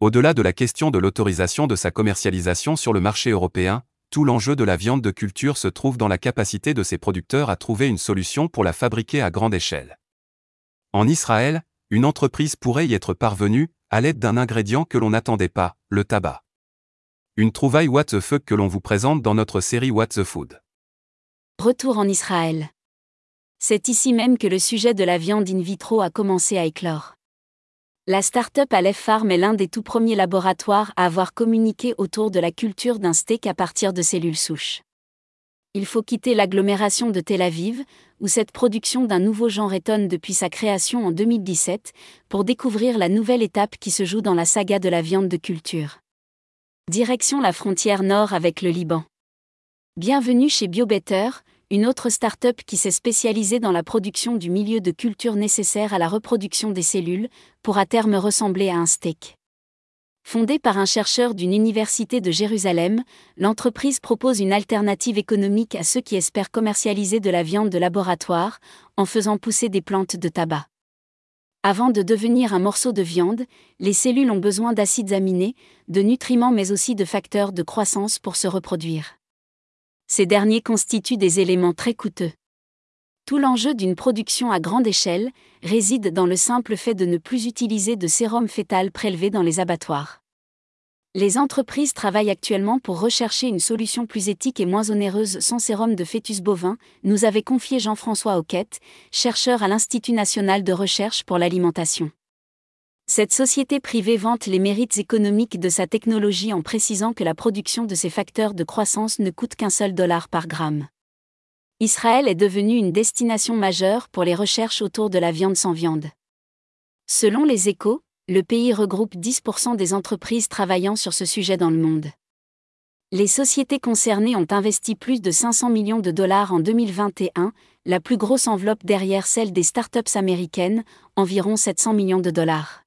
Au-delà de la question de l'autorisation de sa commercialisation sur le marché européen, tout l'enjeu de la viande de culture se trouve dans la capacité de ses producteurs à trouver une solution pour la fabriquer à grande échelle. En Israël, une entreprise pourrait y être parvenue, à l'aide d'un ingrédient que l'on n'attendait pas, le tabac. Une trouvaille What the fuck que l'on vous présente dans notre série What the Food. Retour en Israël. C'est ici même que le sujet de la viande in vitro a commencé à éclore. La start-up Aleph Farm est l'un des tout premiers laboratoires à avoir communiqué autour de la culture d'un steak à partir de cellules souches. Il faut quitter l'agglomération de Tel Aviv, où cette production d'un nouveau genre étonne depuis sa création en 2017, pour découvrir la nouvelle étape qui se joue dans la saga de la viande de culture. Direction la frontière nord avec le Liban. Bienvenue chez BioBetter, une autre start-up qui s'est spécialisée dans la production du milieu de culture nécessaire à la reproduction des cellules, pour à terme ressembler à un steak. Fondée par un chercheur d'une université de Jérusalem, l'entreprise propose une alternative économique à ceux qui espèrent commercialiser de la viande de laboratoire, en faisant pousser des plantes de tabac. Avant de devenir un morceau de viande, les cellules ont besoin d'acides aminés, de nutriments mais aussi de facteurs de croissance pour se reproduire ces derniers constituent des éléments très coûteux. Tout l'enjeu d'une production à grande échelle réside dans le simple fait de ne plus utiliser de sérum fœtal prélevé dans les abattoirs. Les entreprises travaillent actuellement pour rechercher une solution plus éthique et moins onéreuse sans sérum de fœtus bovin, nous avait confié Jean-François Auquette, chercheur à l'Institut national de recherche pour l'alimentation. Cette société privée vante les mérites économiques de sa technologie en précisant que la production de ces facteurs de croissance ne coûte qu'un seul dollar par gramme. Israël est devenu une destination majeure pour les recherches autour de la viande sans viande. Selon les échos, le pays regroupe 10% des entreprises travaillant sur ce sujet dans le monde. Les sociétés concernées ont investi plus de 500 millions de dollars en 2021, la plus grosse enveloppe derrière celle des startups américaines, environ 700 millions de dollars.